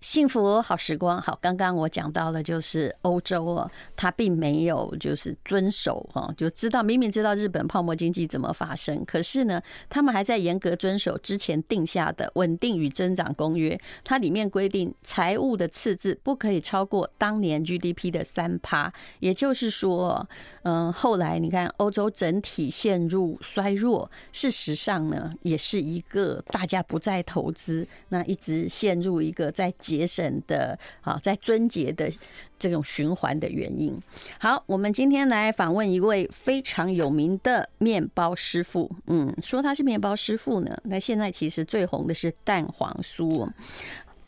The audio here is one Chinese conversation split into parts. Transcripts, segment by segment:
幸福好时光，好，刚刚我讲到了，就是欧洲哦，他并没有就是遵守哈，就知道明明知道日本泡沫经济怎么发生，可是呢，他们还在严格遵守之前定下的稳定与增长公约，它里面规定财务的赤字不可以超过当年 GDP 的三趴，也就是说，嗯，后来你看欧洲整体陷入衰弱，事实上呢，也是一个大家不再投资，那一直陷入一个在。节省的啊，在尊节的这种循环的原因。好，我们今天来访问一位非常有名的面包师傅。嗯，说他是面包师傅呢，那现在其实最红的是蛋黄酥。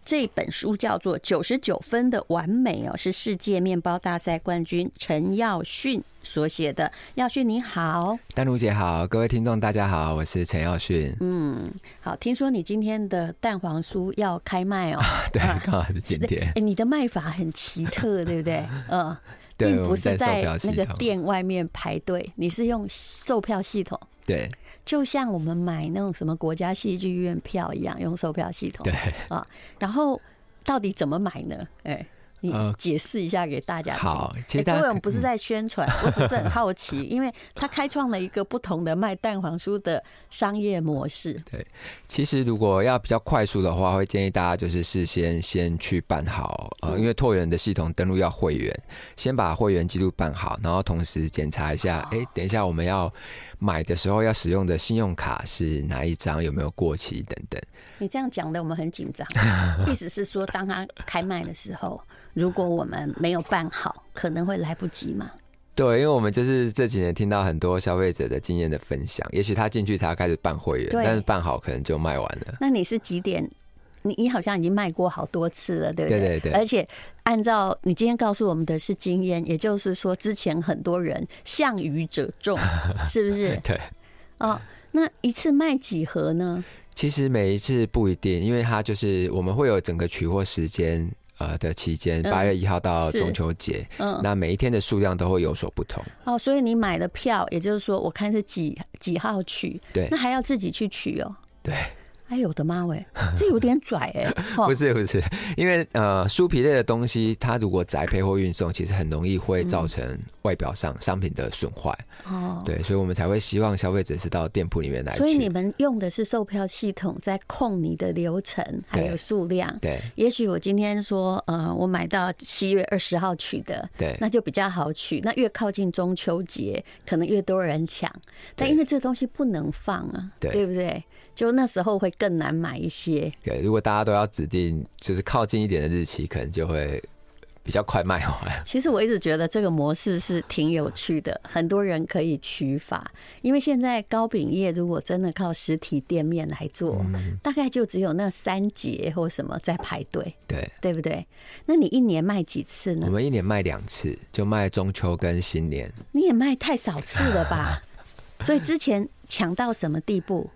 这本书叫做《九十九分的完美》哦，是世界面包大赛冠军陈耀训所写的。耀迅你好，丹如姐好，各位听众大家好，我是陈耀迅。嗯，好，听说你今天的蛋黄酥要开卖哦？对，刚好是今天。哎，你的卖法很奇特，对不对？嗯，并不是在那个店外面排队，你是用售票系统。对。就像我们买那种什么国家戏剧院票一样，用售票系统。对啊，然后到底怎么买呢？哎。你解释一下给大家。好，其实各位不是在宣传，我只是很好奇，因为他开创了一个不同的卖蛋黄酥的商业模式。对，其实如果要比较快速的话，会建议大家就是事先先去办好，呃，因为拓元的系统登录要会员，先把会员记录办好，然后同时检查一下，哎，等一下我们要买的时候要使用的信用卡是哪一张，有没有过期等等。你这样讲的，我们很紧张。意思是说，当他开卖的时候。如果我们没有办好，可能会来不及嘛？对，因为我们就是这几年听到很多消费者的经验的分享，也许他进去才要开始办会员，但是办好可能就卖完了。那你是几点？你你好像已经卖过好多次了，对不对？对对对。而且按照你今天告诉我们的是经验，也就是说之前很多人项羽者众，是不是？对。哦，那一次卖几盒呢？其实每一次不一定，因为它就是我们会有整个取货时间。呃的期间，八月一号到中秋节，嗯，那每一天的数量都会有所不同。哦，所以你买的票，也就是说，我看是几几号取，对，那还要自己去取哦。对。哎呦我的妈喂，这有点拽 哎！不是不是，因为呃，酥皮类的东西，它如果宅配或运送，其实很容易会造成外表上商品的损坏。哦，对，所以我们才会希望消费者是到店铺里面来。所以你们用的是售票系统，在控你的流程还有数量。对，也许我今天说，呃，我买到七月二十号取的，对，那就比较好取。那越靠近中秋节，可能越多人抢。但因为这东西不能放啊，对，对不对？就那时候会更难买一些。对，如果大家都要指定就是靠近一点的日期，可能就会比较快卖完。其实我一直觉得这个模式是挺有趣的，很多人可以取法。因为现在糕饼业如果真的靠实体店面来做，大概就只有那三节或什么在排队。对，对不对？那你一年卖几次呢？我们一年卖两次，就卖中秋跟新年。你也卖太少次了吧？所以之前抢到什么地步？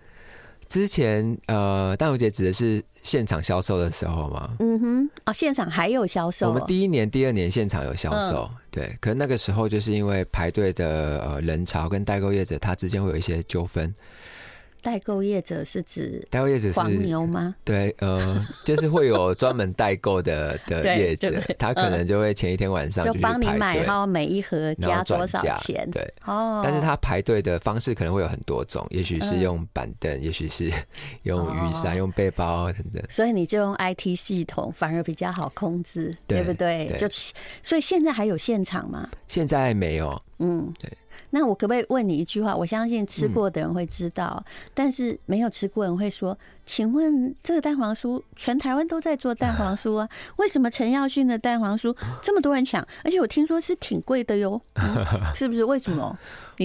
之前呃，蛋如姐指的是现场销售的时候吗？嗯哼，哦，现场还有销售。我们第一年、第二年现场有销售，嗯、对。可是那个时候就是因为排队的呃人潮跟代购业者他之间会有一些纠纷。代购业者是指代购业者是黄牛吗？对，呃，就是会有专门代购的的业者，他可能就会前一天晚上就帮你买好每一盒加多少钱，对，哦。但是他排队的方式可能会有很多种，也许是用板凳，也许是 用雨伞、用背包等等。所以你就用 IT 系统，反而比较好控制，对不对？就所以现在还有现场吗？现在没有，嗯，对。那我可不可以问你一句话？我相信吃过的人会知道，嗯、但是没有吃过的人会说：“请问这个蛋黄酥，全台湾都在做蛋黄酥啊，为什么陈耀迅的蛋黄酥这么多人抢？而且我听说是挺贵的哟、嗯，是不是？为什么？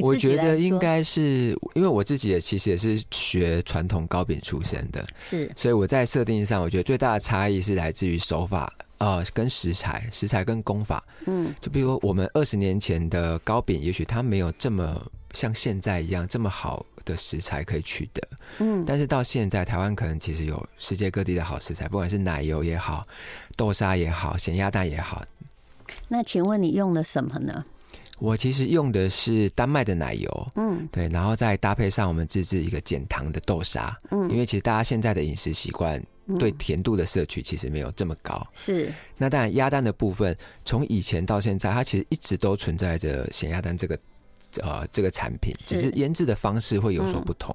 我觉得应该是因为我自己也其实也是学传统糕饼出身的，是，所以我在设定上，我觉得最大的差异是来自于手法。呃，跟食材、食材跟功法，嗯，就比如我们二十年前的糕饼，也许它没有这么像现在一样这么好的食材可以取得，嗯，但是到现在，台湾可能其实有世界各地的好食材，不管是奶油也好，豆沙也好，咸鸭蛋也好。那请问你用了什么呢？我其实用的是丹麦的奶油，嗯，对，然后再搭配上我们自制一个减糖的豆沙，嗯，因为其实大家现在的饮食习惯。对甜度的摄取其实没有这么高。是。那当然，鸭蛋的部分从以前到现在，它其实一直都存在着咸鸭蛋这个呃这个产品，只是腌制的方式会有所不同。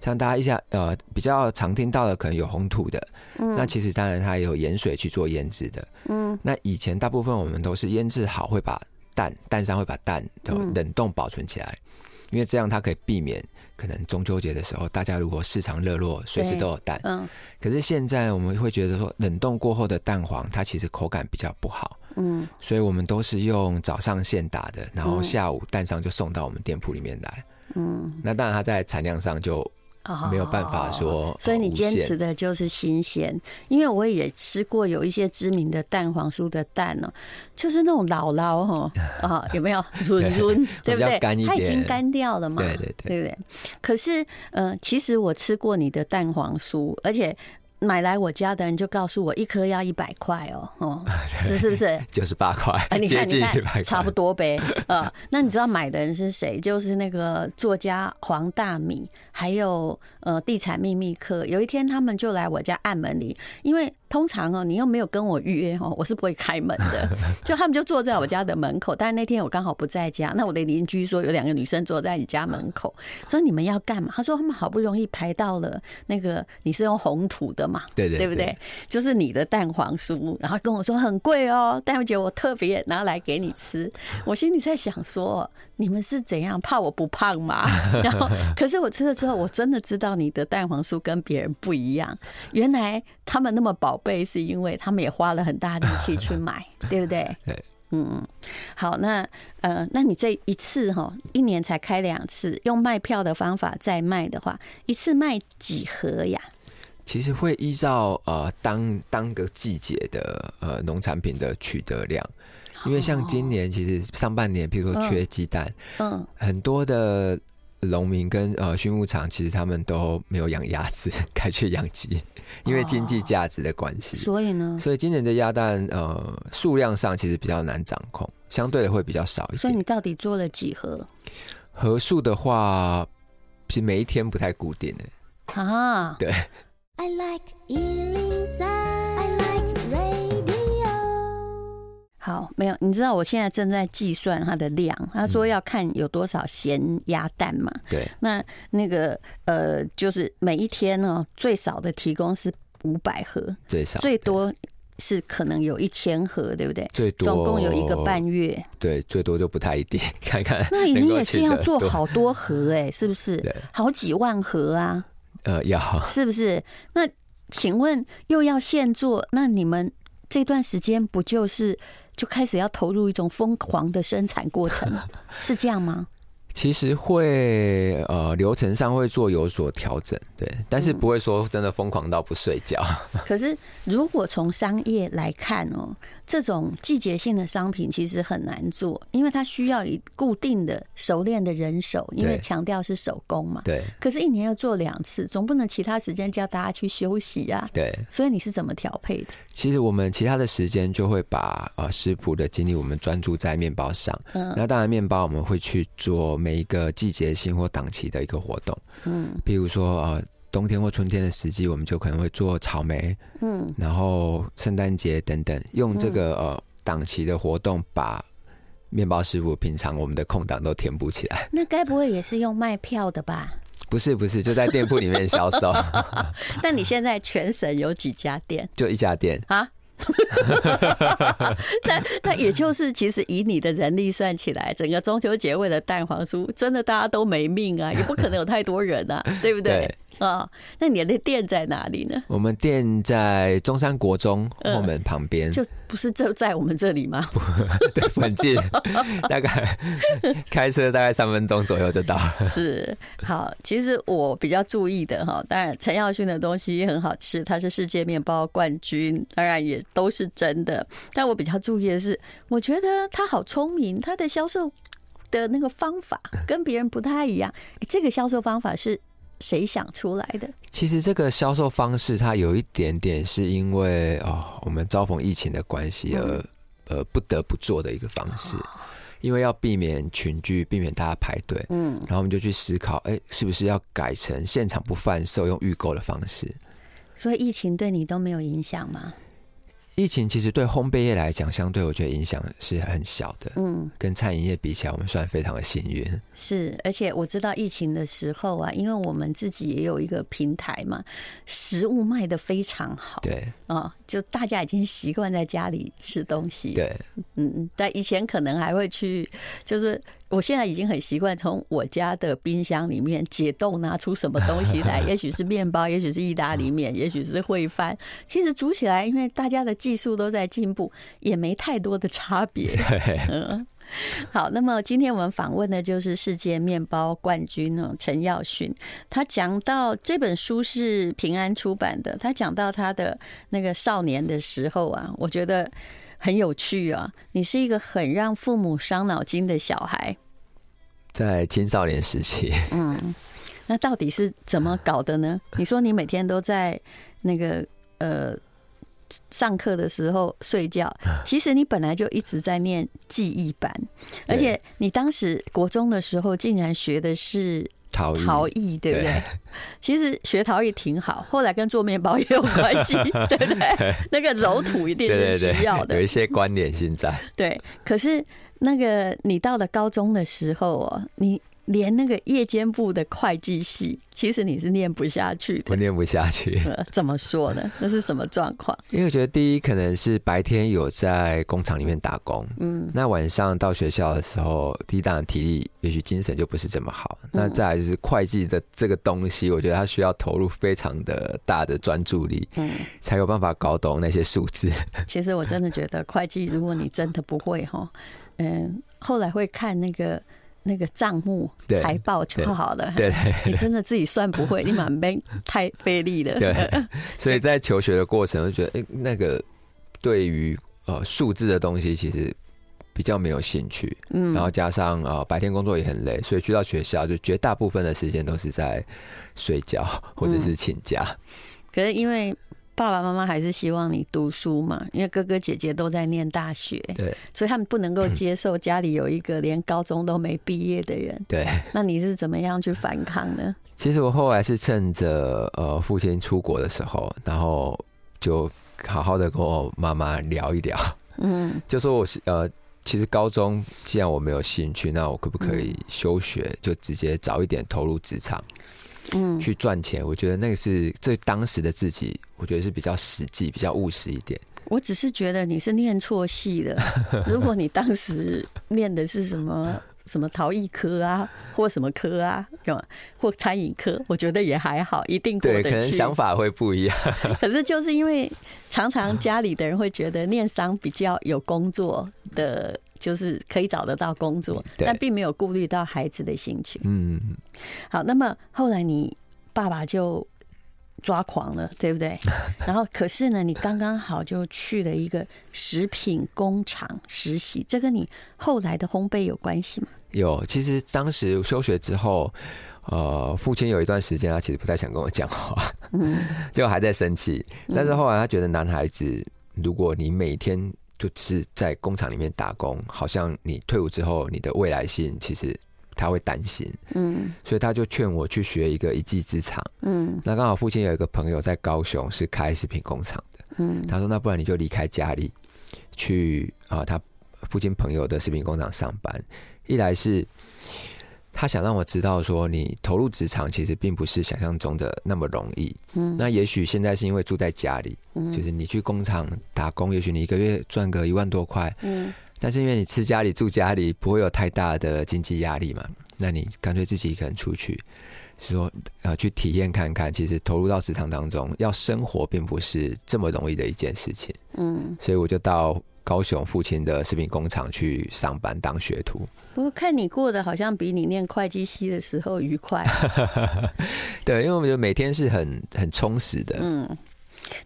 像大家一下呃比较常听到的，可能有红土的，那其实当然它也有盐水去做腌制的。嗯。那以前大部分我们都是腌制好，会把蛋蛋上会把蛋都冷冻保存起来。因为这样，它可以避免可能中秋节的时候，大家如果市场热络，随时都有蛋。嗯。可是现在我们会觉得说，冷冻过后的蛋黄，它其实口感比较不好。嗯。所以我们都是用早上现打的，然后下午蛋商就送到我们店铺里面来。嗯。那当然，它在产量上就。没有办法说，哦、所以你坚持的就是新鲜。因为我也吃过有一些知名的蛋黄酥的蛋呢，就是那种姥姥哈啊，有没有润润，对不对？它已经干掉了嘛，对对对，对不对？可是，呃，其实我吃过你的蛋黄酥，而且。买来我家的人就告诉我，一颗要一百块哦，哦，是是不是？九十八块，你看你看，差不多呗。呃，那你知道买的人是谁？就是那个作家黄大米，还有呃地产秘密课。有一天他们就来我家按门铃，因为。通常哦，你又没有跟我预约哦，我是不会开门的。就他们就坐在我家的门口，但是那天我刚好不在家。那我的邻居说有两个女生坐在你家门口，说你们要干嘛？他说他们好不容易排到了那个你是用红土的嘛，对对对，对不对？就是你的蛋黄酥，然后跟我说很贵哦，但我觉得我特别拿来给你吃。我心里在想说。你们是怎样怕我不胖吗？然后，可是我吃了之后，我真的知道你的蛋黄酥跟别人不一样。原来他们那么宝贝，是因为他们也花了很大力气去买，对不对？对，嗯，好，那呃，那你这一次哈，一年才开两次，用卖票的方法再卖的话，一次卖几盒呀？其实会依照呃当当个季节的呃农产品的取得量。因为像今年，其实上半年，譬如说缺鸡蛋，嗯，很多的农民跟呃畜牧场，其实他们都没有养鸭子，改去养鸡，因为经济价值的关系。所以呢，所以今年的鸭蛋呃数量上其实比较难掌控，相对的会比较少一点。所以你到底做了几盒？盒数的话，其实每一天不太固定的啊。对。I like 好，没有，你知道我现在正在计算它的量。他说要看有多少咸鸭蛋嘛。对。那那个呃，就是每一天呢，最少的提供是五百盒，最少最多是可能有一千盒，对不对？最多总共有一个半月。对，最多就不太一定，看看。那你也是要做好多盒哎，是不是？好几万盒啊。呃，要。是不是？那请问又要现做，那你们这段时间不就是？就开始要投入一种疯狂的生产过程，是这样吗？其实会呃流程上会做有所调整，对，但是不会说真的疯狂到不睡觉。嗯、可是如果从商业来看哦。这种季节性的商品其实很难做，因为它需要以固定的熟练的人手，因为强调是手工嘛。对。可是，一年要做两次，总不能其他时间叫大家去休息啊。对。所以你是怎么调配的？其实我们其他的时间就会把呃食谱的精力，我们专注在面包上。嗯。那当然，面包我们会去做每一个季节性或档期的一个活动。嗯。比如说呃。冬天或春天的时机，我们就可能会做草莓，嗯，然后圣诞节等等，用这个呃档期的活动，把面包师傅平常我们的空档都填补起来。那该不会也是用卖票的吧？不是不是，就在店铺里面销售。但你现在全省有几家店？就一家店啊。那那也就是，其实以你的人力算起来，整个中秋节为了蛋黄酥，真的大家都没命啊，也不可能有太多人啊，对不对？啊、哦，那你的店在哪里呢？我们店在中山国中后门旁边、呃，就不是就在我们这里吗？不 对，很近，大概开车大概三分钟左右就到了。是，好，其实我比较注意的哈，当然陈耀训的东西很好吃，他是世界面包冠军，当然也都是真的。但我比较注意的是，我觉得他好聪明，他的销售的那个方法跟别人不太一样。这个销售方法是。谁想出来的？其实这个销售方式，它有一点点是因为哦，我们遭逢疫情的关系而呃不得不做的一个方式，因为要避免群聚，避免大家排队，嗯，然后我们就去思考，哎，是不是要改成现场不贩售，用预购的方式？所以疫情对你都没有影响吗？疫情其实对烘焙业来讲，相对我觉得影响是很小的。嗯，跟餐饮业比起来，我们算非常的幸运。是，而且我知道疫情的时候啊，因为我们自己也有一个平台嘛，食物卖的非常好。对，哦，就大家已经习惯在家里吃东西。对，嗯嗯，但以前可能还会去，就是。我现在已经很习惯从我家的冰箱里面解冻拿出什么东西来，也许是面包，也许是意大利面，也许是烩饭。其实煮起来，因为大家的技术都在进步，也没太多的差别。嗯，好，那么今天我们访问的就是世界面包冠军哦，陈耀迅。他讲到这本书是平安出版的，他讲到他的那个少年的时候啊，我觉得。很有趣啊！你是一个很让父母伤脑筋的小孩，在青少年时期。嗯，那到底是怎么搞的呢？你说你每天都在那个呃上课的时候睡觉，其实你本来就一直在念记忆班，而且你当时国中的时候竟然学的是。陶艺，陶艺对不对？对，其实学陶艺挺好，后来跟做面包也有关系，对不对？那个揉土一定是需要的，有一些关联性在。对，可是那个你到了高中的时候哦，你。连那个夜间部的会计系，其实你是念不下去的。我念不下去，怎么说呢？那是什么状况？因为我觉得第一可能是白天有在工厂里面打工，嗯，那晚上到学校的时候，第一当然体力也许精神就不是这么好。那再来就是会计的这个东西，我觉得它需要投入非常的大的专注力，嗯，才有办法搞懂那些数字。其实我真的觉得会计，如果你真的不会哈，嗯，后来会看那个。那个账目财报就好了。对，你真的自己算不会，你蛮没太费力了。对，所以在求学的过程，就觉得哎，那个对于呃数字的东西，其实比较没有兴趣。嗯，然后加上呃白天工作也很累，所以去到学校，就绝大部分的时间都是在睡觉或者是请假。可是因为。爸爸妈妈还是希望你读书嘛，因为哥哥姐姐都在念大学，对，所以他们不能够接受家里有一个连高中都没毕业的人。对，那你是怎么样去反抗呢？其实我后来是趁着呃父亲出国的时候，然后就好好的跟我妈妈聊一聊，嗯，就说我是呃，其实高中既然我没有兴趣，那我可不可以休学，就直接早一点投入职场？嗯，去赚钱，我觉得那个是对当时的自己，我觉得是比较实际、比较务实一点。我只是觉得你是念错戏了。如果你当时念的是什么什么陶艺科啊，或什么科啊，或餐饮科，我觉得也还好，一定过得去。对，可能想法会不一样。可是就是因为常常家里的人会觉得念商比较有工作的。就是可以找得到工作，但并没有顾虑到孩子的兴趣。嗯，好，那么后来你爸爸就抓狂了，对不对？然后可是呢，你刚刚好就去了一个食品工厂实习，这跟你后来的烘焙有关系吗？有，其实当时休学之后，呃，父亲有一段时间他其实不太想跟我讲话，嗯，就还在生气。但是后来他觉得男孩子，如果你每天就只是在工厂里面打工，好像你退伍之后，你的未来性其实他会担心，嗯，所以他就劝我去学一个一技之长，嗯，那刚好父亲有一个朋友在高雄是开食品工厂的，嗯，他说那不然你就离开家里去啊，他父亲朋友的食品工厂上班，一来是。他想让我知道，说你投入职场其实并不是想象中的那么容易。嗯，那也许现在是因为住在家里，嗯，就是你去工厂打工，也许你一个月赚个一万多块，嗯，但是因为你吃家里住家里，不会有太大的经济压力嘛，那你干脆自己一个人出去，是说呃去体验看看，其实投入到职场当中，要生活并不是这么容易的一件事情。嗯，所以我就到高雄父亲的食品工厂去上班当学徒。不过看你过得好像比你念会计系的时候愉快。对，因为我觉得每天是很很充实的。嗯，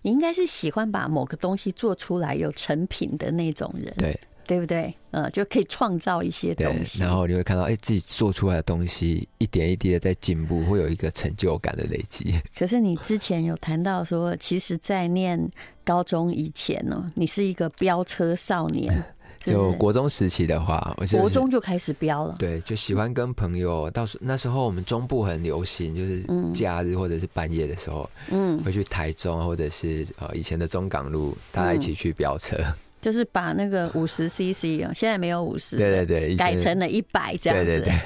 你应该是喜欢把某个东西做出来有成品的那种人。对。对不对？嗯，就可以创造一些东西，然后你会看到，哎，自己做出来的东西一点一滴的在进步，会有一个成就感的累积。可是你之前有谈到说，其实，在念高中以前呢，你是一个飙车少年，就国中时期的话，我国中就开始飙了。对，就喜欢跟朋友，到时那时候我们中部很流行，就是假日或者是半夜的时候，嗯，会去台中或者是呃以前的中港路，大家一起去飙车，就是把那个五十 CC 啊，现在没有五十，对对对，改成了一百这样子。对对对，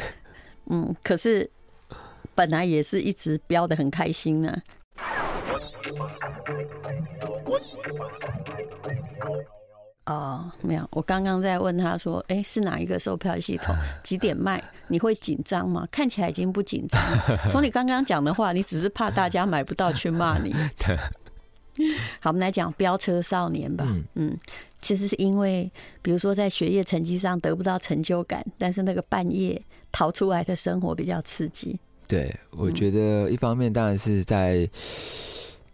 嗯，可是本来也是一直飙的很开心呢。哦，没有，我刚刚在问他说：“哎，是哪一个售票系统？几点卖？你会紧张吗？看起来已经不紧张了。从你刚刚讲的话，你只是怕大家买不到去骂你。好，我们来讲飙车少年吧。嗯，其实是因为，比如说在学业成绩上得不到成就感，但是那个半夜逃出来的生活比较刺激。对，我觉得一方面当然是在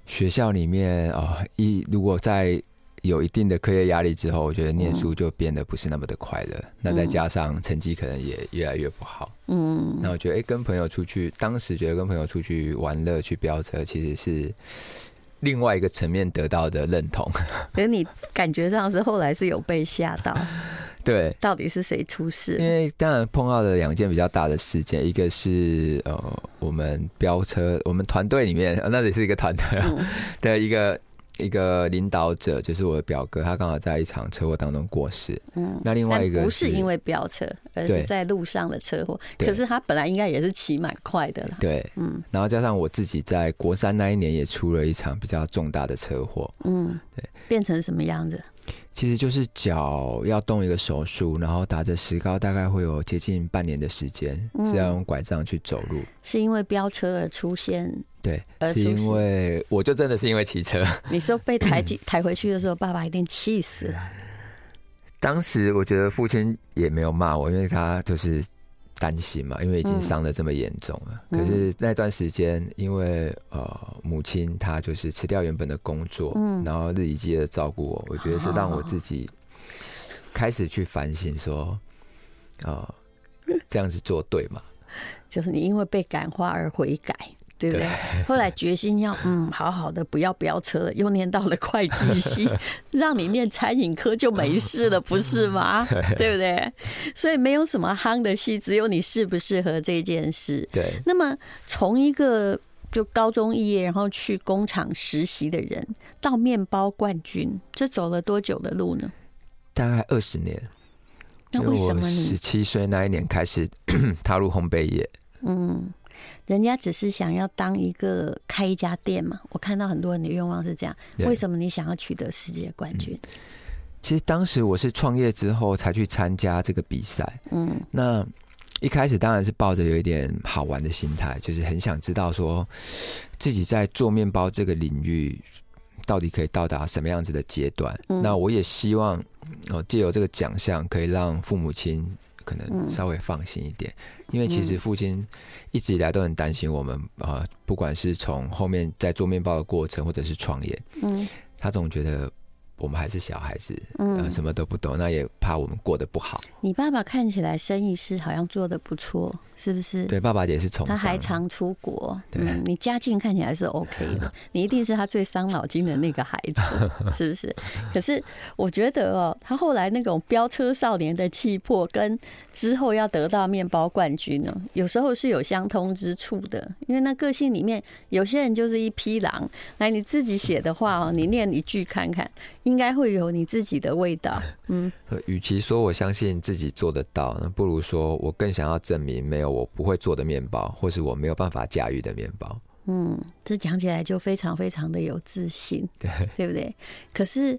学校里面啊，一如果在。有一定的课业压力之后，我觉得念书就变得不是那么的快乐。嗯、那再加上成绩可能也越来越不好。嗯，那我觉得，哎、欸，跟朋友出去，当时觉得跟朋友出去玩乐、去飙车，其实是另外一个层面得到的认同。可是你感觉上是后来是有被吓到？对，到底是谁出事？因为当然碰到了两件比较大的事件，一个是呃，我们飙车，我们团队里面，那里是一个团队 的一个。一个领导者就是我的表哥，他刚好在一场车祸当中过世。嗯，那另外一个不是因为飙车，而是在路上的车祸。可是他本来应该也是骑蛮快的啦。对，嗯。然后加上我自己在国三那一年也出了一场比较重大的车祸。嗯，对。变成什么样子？其实就是脚要动一个手术，然后打着石膏，大概会有接近半年的时间，是要用拐杖去走路。是因为飙车而出现？对，是因为我就真的是因为骑车。你说被抬 抬回去的时候，爸爸一定气死了。当时我觉得父亲也没有骂我，因为他就是。担心嘛，因为已经伤的这么严重了。嗯、可是那段时间，因为呃母亲她就是辞掉原本的工作，嗯、然后日以继夜的照顾我，我觉得是让我自己开始去反省说，呃，这样子做对吗？就是你因为被感化而悔改。对不对？后来决心要嗯好好的不要飙车了，又念到了会计系，让你念餐饮科就没事了，不是吗？对不对？所以没有什么夯的系，只有你适不适合这件事。对。那么从一个就高中毕业，然后去工厂实习的人，到面包冠军，这走了多久的路呢？大概二十年。那为什么你十七岁那一年开始 踏入烘焙业？嗯。人家只是想要当一个开一家店嘛，我看到很多人的愿望是这样。为什么你想要取得世界冠军？其实当时我是创业之后才去参加这个比赛。嗯，那一开始当然是抱着有一点好玩的心态，就是很想知道说自己在做面包这个领域到底可以到达什么样子的阶段。那我也希望哦，借由这个奖项可以让父母亲。可能稍微放心一点，因为其实父亲一直以来都很担心我们啊，不管是从后面在做面包的过程，或者是创业，嗯，他总觉得。我们还是小孩子，嗯，什么都不懂，那也怕我们过得不好。你爸爸看起来生意是好像做的不错，是不是？对，爸爸也是从他还常出国。嗯，你家境看起来是 OK 的，你一定是他最伤脑筋的那个孩子，是不是？可是我觉得哦，他后来那种飙车少年的气魄，跟之后要得到面包冠军呢，有时候是有相通之处的。因为那个性里面，有些人就是一匹狼。来，你自己写的话哦，你念一句看看。应该会有你自己的味道。嗯，与其说我相信自己做得到，那不如说我更想要证明没有我不会做的面包，或是我没有办法驾驭的面包。嗯，这讲起来就非常非常的有自信，对 对不对？可是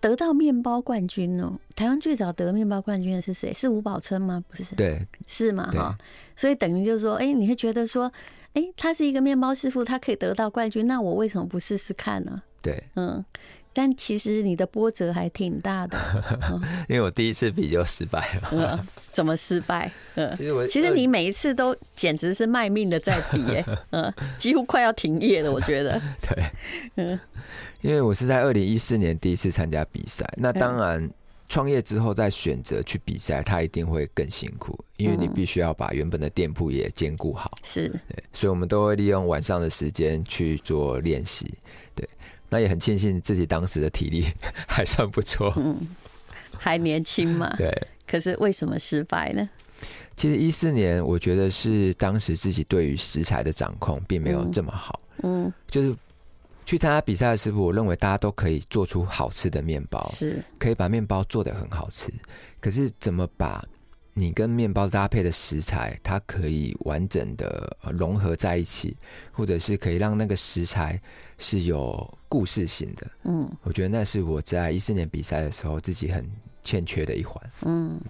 得到面包冠军哦，台湾最早得面包冠军的是谁？是吴宝春吗？不是，对，是吗？哈，所以等于就是说，哎，你会觉得说，哎，他是一个面包师傅，他可以得到冠军，那我为什么不试试看呢？对，嗯。但其实你的波折还挺大的，因为我第一次比就失败了。嗯，怎么失败？嗯，其实我其实你每一次都简直是卖命的在比，哎，嗯，几乎快要停业了，我觉得。对，嗯，因为我是在二零一四年第一次参加比赛，那当然创业之后再选择去比赛，它一定会更辛苦，因为你必须要把原本的店铺也兼顾好。是，对，所以我们都会利用晚上的时间去做练习。对。那也很庆幸自己当时的体力 还算不错。嗯，还年轻嘛。对。可是为什么失败呢？其实一四年，我觉得是当时自己对于食材的掌控并没有这么好。嗯，嗯就是去参加比赛的时候，我认为大家都可以做出好吃的面包，是可以把面包做得很好吃。可是怎么把你跟面包搭配的食材，它可以完整的融合在一起，或者是可以让那个食材是有故事性的？嗯，我觉得那是我在一四年比赛的时候自己很欠缺的一环。嗯。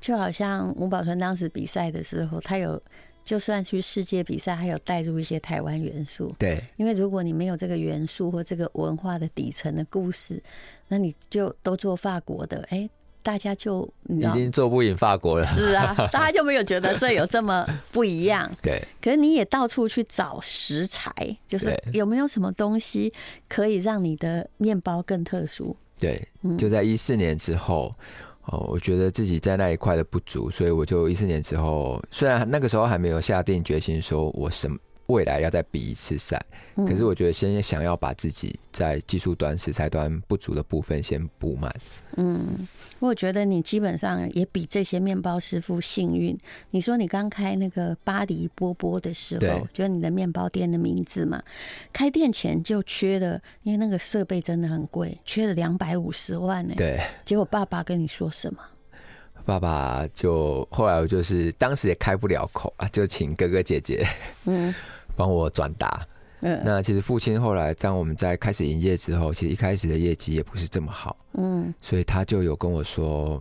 就好像吴宝春当时比赛的时候，他有就算去世界比赛，还有带入一些台湾元素。对，因为如果你没有这个元素或这个文化的底层的故事，那你就都做法国的，哎、欸，大家就已经做不赢法国了。是啊，大家就没有觉得这有这么不一样。对，可是你也到处去找食材，就是有没有什么东西可以让你的面包更特殊？对，就在一四年之后。哦，我觉得自己在那一块的不足，所以我就一四年之后，虽然那个时候还没有下定决心说我什么未来要再比一次赛，可是我觉得先想要把自己在技术端、食材端不足的部分先补满。嗯。我觉得你基本上也比这些面包师傅幸运。你说你刚开那个巴黎波波的时候，就是你的面包店的名字嘛，开店前就缺了，因为那个设备真的很贵，缺了两百五十万呢。对，结果爸爸跟你说什么？爸爸就后来我就是当时也开不了口啊，就请哥哥姐姐嗯帮我转达。嗯，那其实父亲后来当我们在开始营业之后，其实一开始的业绩也不是这么好，嗯，所以他就有跟我说，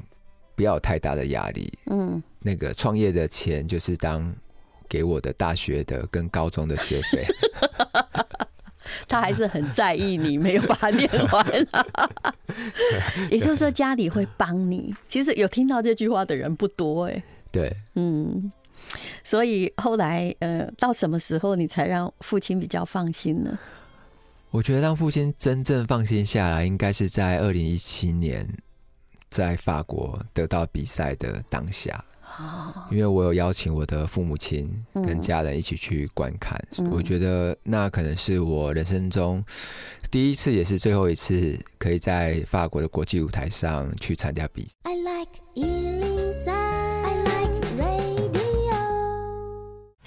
不要有太大的压力，嗯，那个创业的钱就是当给我的大学的跟高中的学费，他还是很在意你没有把它念完，也就是说家里会帮你。其实有听到这句话的人不多，哎，对，嗯。所以后来，呃，到什么时候你才让父亲比较放心呢？我觉得让父亲真正放心下来，应该是在二零一七年在法国得到比赛的当下。因为我有邀请我的父母亲跟家人一起去观看，我觉得那可能是我人生中第一次，也是最后一次，可以在法国的国际舞台上去参加比赛。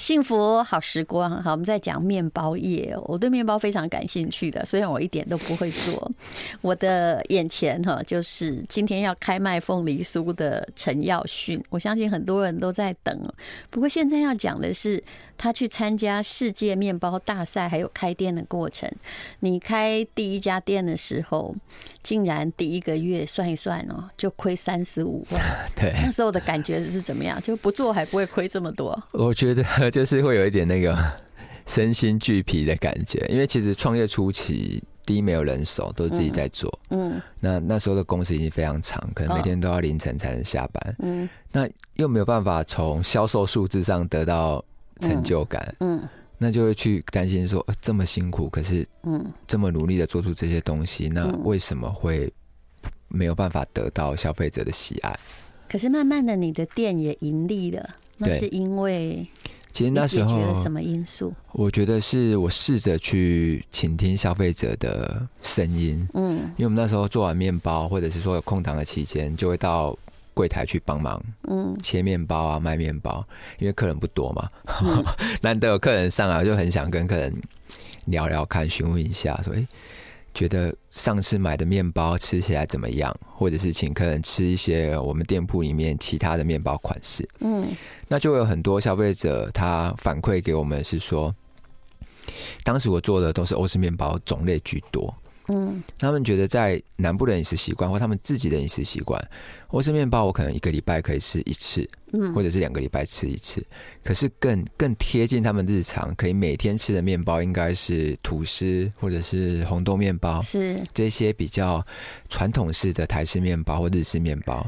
幸福好时光，好，我们在讲面包业。我对面包非常感兴趣的，虽然我一点都不会做。我的眼前哈，就是今天要开卖凤梨酥的陈耀迅，我相信很多人都在等。不过现在要讲的是。他去参加世界面包大赛，还有开店的过程。你开第一家店的时候，竟然第一个月算一算哦，就亏三十五万。对，那时候的感觉是怎么样？就不做还不会亏这么多？我觉得就是会有一点那个 身心俱疲的感觉，因为其实创业初期，第一没有人手，都是自己在做。嗯，那那时候的工时已经非常长，可能每天都要凌晨才能下班。嗯，那又没有办法从销售数字上得到。成就感，嗯，那就会去担心说，这么辛苦，可是，嗯，这么努力的做出这些东西，那为什么会没有办法得到消费者的喜爱？可是慢慢的，你的店也盈利了，那是因为，其实那时候什么因素？我觉得是我试着去倾听消费者的声音，嗯，因为我们那时候做完面包，或者是说有空档的期间，就会到。柜台去帮忙，嗯，切面包啊，卖面包，因为客人不多嘛，嗯、难得有客人上来，就很想跟客人聊聊看，询问一下，说，哎、欸，觉得上次买的面包吃起来怎么样？或者是请客人吃一些我们店铺里面其他的面包款式，嗯，那就有很多消费者他反馈给我们是说，当时我做的都是欧式面包，种类居多。嗯，他们觉得在南部的饮食习惯或他们自己的饮食习惯，欧式面包我可能一个礼拜可以吃一次，嗯，或者是两个礼拜吃一次。可是更更贴近他们日常可以每天吃的面包，应该是吐司或者是红豆面包，是这些比较传统式的台式面包或日式面包，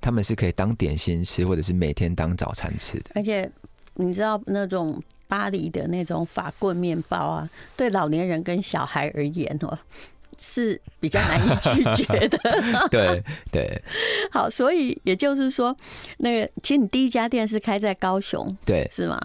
他们是可以当点心吃，或者是每天当早餐吃的。而且你知道那种巴黎的那种法棍面包啊，对老年人跟小孩而言哦。是比较难以拒绝的。对对。好，所以也就是说，那个其实你第一家店是开在高雄，对，是吗？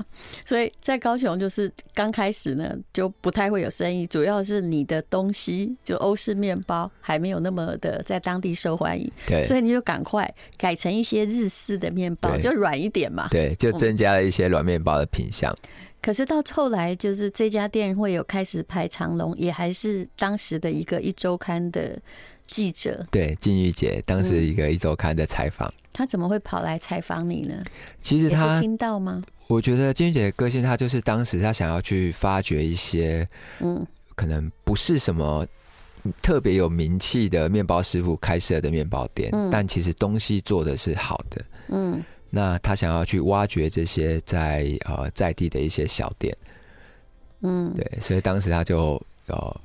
所以在高雄就是刚开始呢，就不太会有生意，主要是你的东西就欧式面包还没有那么的在当地受欢迎，对，所以你就赶快改成一些日式的面包，就软一点嘛，对，就增加了一些软面包的品项。可是到后来，就是这家店会有开始排长龙，也还是当时的一个一周刊的记者。对，金玉姐当时一个一周刊的采访，他怎么会跑来采访你呢？其实他听到吗？我觉得金玉姐的个性，她就是当时她想要去发掘一些，嗯，可能不是什么特别有名气的面包师傅开设的面包店，但其实东西做的是好的，嗯。那他想要去挖掘这些在呃在地的一些小店，嗯，对，所以当时他就呃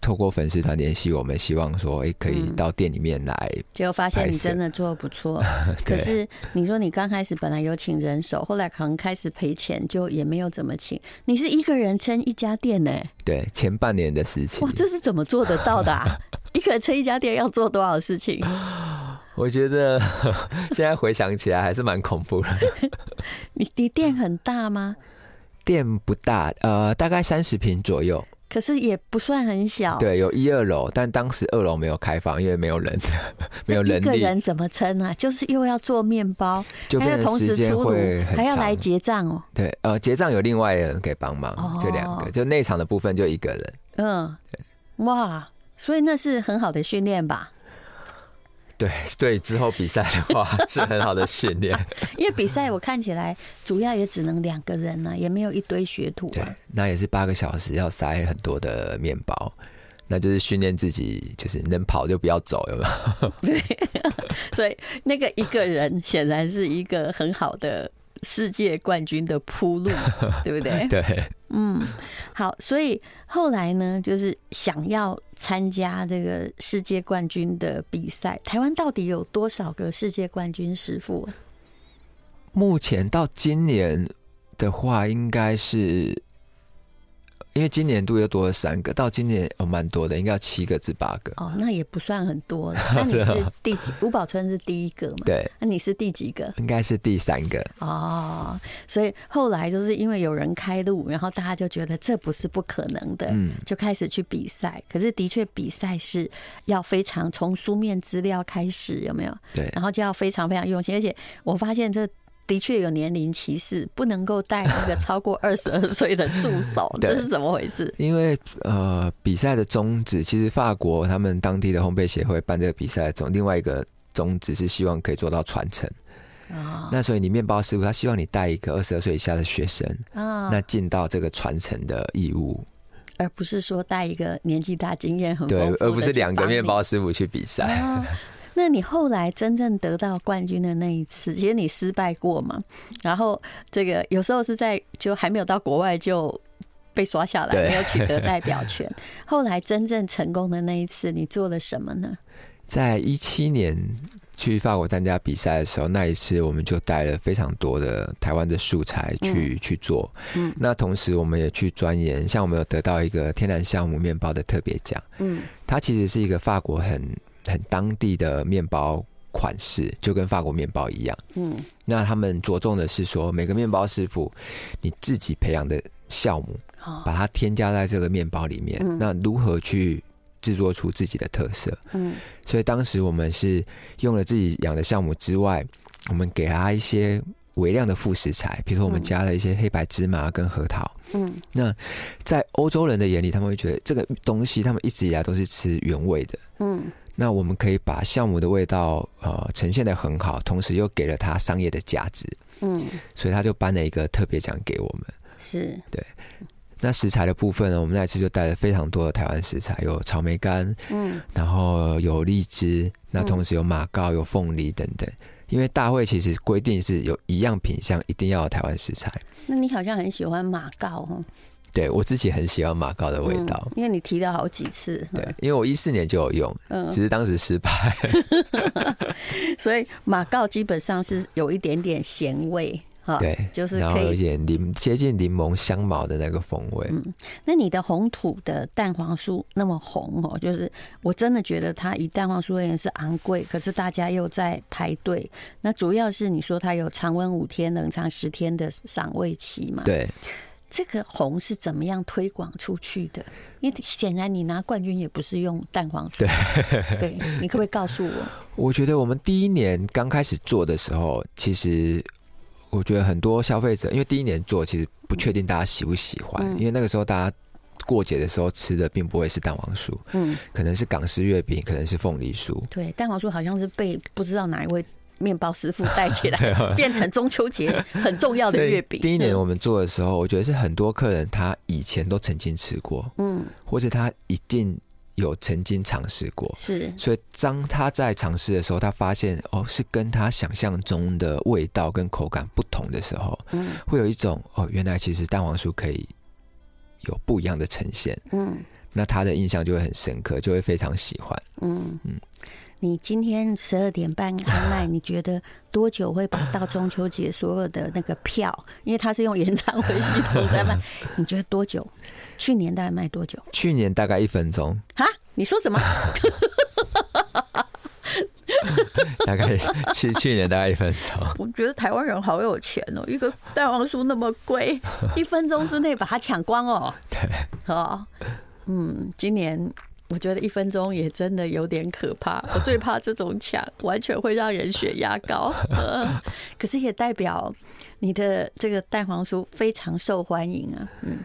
透过粉丝团联系我们，希望说，哎、欸，可以到店里面来，结果发现你真的做的不错。可是你说你刚开始本来有请人手，后来可能开始赔钱，就也没有怎么请。你是一个人撑一家店呢？对，前半年的事情。哇，这是怎么做得到的啊？一个人撑一家店要做多少事情？我觉得现在回想起来还是蛮恐怖的。你你店很大吗？店不大，呃，大概三十平左右。可是也不算很小。对，有一二楼，但当时二楼没有开放，因为没有人，没有人力。一个人怎么撑啊？就是又要做面包，还要同时出炉，还要来结账哦。对，呃，结账有另外一个人可以帮忙，哦、就两个，就内场的部分就一个人。嗯，哇，所以那是很好的训练吧？对 对，之后比赛的话 是很好的训练，因为比赛我看起来主要也只能两个人呢、啊，也没有一堆学徒、啊。对，那也是八个小时要塞很多的面包，那就是训练自己，就是能跑就不要走，有没有？对，所以那个一个人显然是一个很好的。世界冠军的铺路，对不对？对，嗯，好，所以后来呢，就是想要参加这个世界冠军的比赛。台湾到底有多少个世界冠军师傅？目前到今年的话，应该是。因为今年度又多了三个，到今年哦蛮多的，应该要七个至八个。哦，那也不算很多。那你是第几？吴宝春是第一个嘛？对。那你是第几个？应该是第三个。哦，所以后来就是因为有人开路，然后大家就觉得这不是不可能的，嗯，就开始去比赛。可是的确比赛是要非常从书面资料开始，有没有？对。然后就要非常非常用心，而且我发现这。的确有年龄歧视，不能够带那个 超过二十二岁的助手，这是怎么回事？因为呃，比赛的宗旨其实法国他们当地的烘焙协会办这个比赛的总另外一个宗旨是希望可以做到传承啊。那所以你面包师傅他希望你带一个二十二岁以下的学生啊，那尽到这个传承的义务，而不是说带一个年纪大、经验很对，而不是两个面包师傅去比赛。那你后来真正得到冠军的那一次，其实你失败过嘛？然后这个有时候是在就还没有到国外就被刷下来，没有取得代表 权。后来真正成功的那一次，你做了什么呢？在一七年去法国参加比赛的时候，那一次我们就带了非常多的台湾的素材去、嗯、去做。嗯，那同时我们也去钻研，像我们有得到一个天然酵母面包的特别奖。嗯，它其实是一个法国很。很当地的面包款式，就跟法国面包一样。嗯，那他们着重的是说，每个面包师傅你自己培养的酵母，把它添加在这个面包里面。那如何去制作出自己的特色？嗯，所以当时我们是用了自己养的酵母之外，我们给他一些微量的副食材，比如说我们加了一些黑白芝麻跟核桃。嗯，那在欧洲人的眼里，他们会觉得这个东西，他们一直以来都是吃原味的。嗯。那我们可以把酵母的味道呃呈现的很好，同时又给了它商业的价值，嗯，所以他就颁了一个特别奖给我们。是，对。那食材的部分呢，我们那次就带了非常多的台湾食材，有草莓干，嗯，然后有荔枝，那同时有马告、有凤梨等等。因为大会其实规定是有一样品相一定要有台湾食材。那你好像很喜欢马告哦。对，我自己很喜欢马告的味道，嗯，因为你提了好几次。对，因为我一四年就有用，嗯，只是当时失败。所以马告基本上是有一点点咸味，哈对，就是然后有点柠接近柠檬香茅的那个风味。嗯，那你的红土的蛋黄酥那么红哦，就是我真的觉得它以蛋黄酥而言是昂贵，可是大家又在排队。那主要是你说它有常温五天、冷藏十天的赏味期嘛？对。这个红是怎么样推广出去的？因为显然你拿冠军也不是用蛋黄酥。对，对，你可不可以告诉我？我觉得我们第一年刚开始做的时候，其实我觉得很多消费者，因为第一年做，其实不确定大家喜不喜欢，嗯、因为那个时候大家过节的时候吃的并不会是蛋黄酥，嗯，可能是港式月饼，可能是凤梨酥。对，蛋黄酥好像是被不知道哪一位。面包师傅带起来，变成中秋节很重要的月饼。第一年我们做的时候，我觉得是很多客人他以前都曾经吃过，嗯，或者他一定有曾经尝试过，是。所以当他在尝试的时候，他发现哦，是跟他想象中的味道跟口感不同的时候，嗯，会有一种哦，原来其实蛋黄酥可以有不一样的呈现，嗯，那他的印象就会很深刻，就会非常喜欢，嗯。嗯。你今天十二点半开卖，你觉得多久会把到中秋节所有的那个票？因为它是用延长会系统在卖，你觉得多久？去年大概卖多久？去年大概一分钟。哈？你说什么？大概去去年大概一分钟。我觉得台湾人好有钱哦，一个蛋黄酥那么贵，一分钟之内把它抢光哦。对。哦，嗯，今年。我觉得一分钟也真的有点可怕，我最怕这种抢，完全会让人血压高。可是也代表你的这个蛋黄酥非常受欢迎啊，嗯。